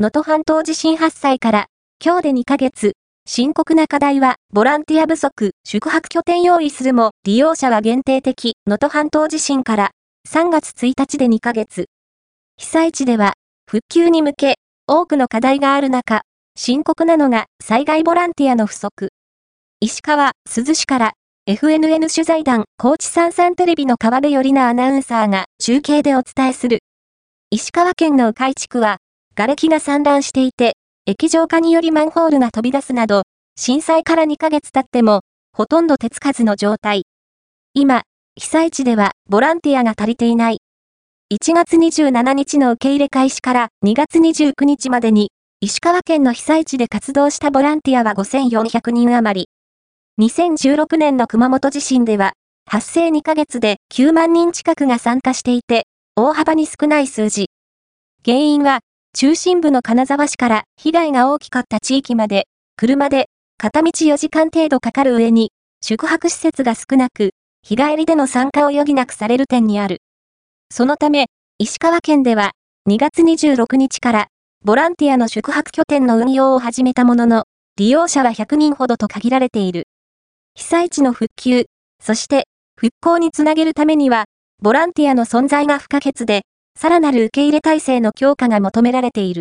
能登半島地震発災から、今日で2ヶ月、深刻な課題は、ボランティア不足、宿泊拠点用意するも、利用者は限定的、能登半島地震から、3月1日で2ヶ月。被災地では、復旧に向け、多くの課題がある中、深刻なのが災害ボランティアの不足。石川、鈴市から FNN 取材団、高知三三テレビの川辺よりなアナウンサーが中継でお伝えする。石川県の鵜飼地区は、瓦礫が散乱していて、液状化によりマンホールが飛び出すなど、震災から2ヶ月経っても、ほとんど手つかずの状態。今、被災地ではボランティアが足りていない。1月27日の受け入れ開始から2月29日までに、石川県の被災地で活動したボランティアは5400人余り。2016年の熊本地震では、発生2ヶ月で9万人近くが参加していて、大幅に少ない数字。原因は、中心部の金沢市から被害が大きかった地域まで、車で片道4時間程度かかる上に、宿泊施設が少なく、日帰りでの参加を余儀なくされる点にある。そのため、石川県では、2月26日から、ボランティアの宿泊拠点の運用を始めたものの、利用者は100人ほどと限られている。被災地の復旧、そして復興につなげるためには、ボランティアの存在が不可欠で、さらなる受け入れ体制の強化が求められている。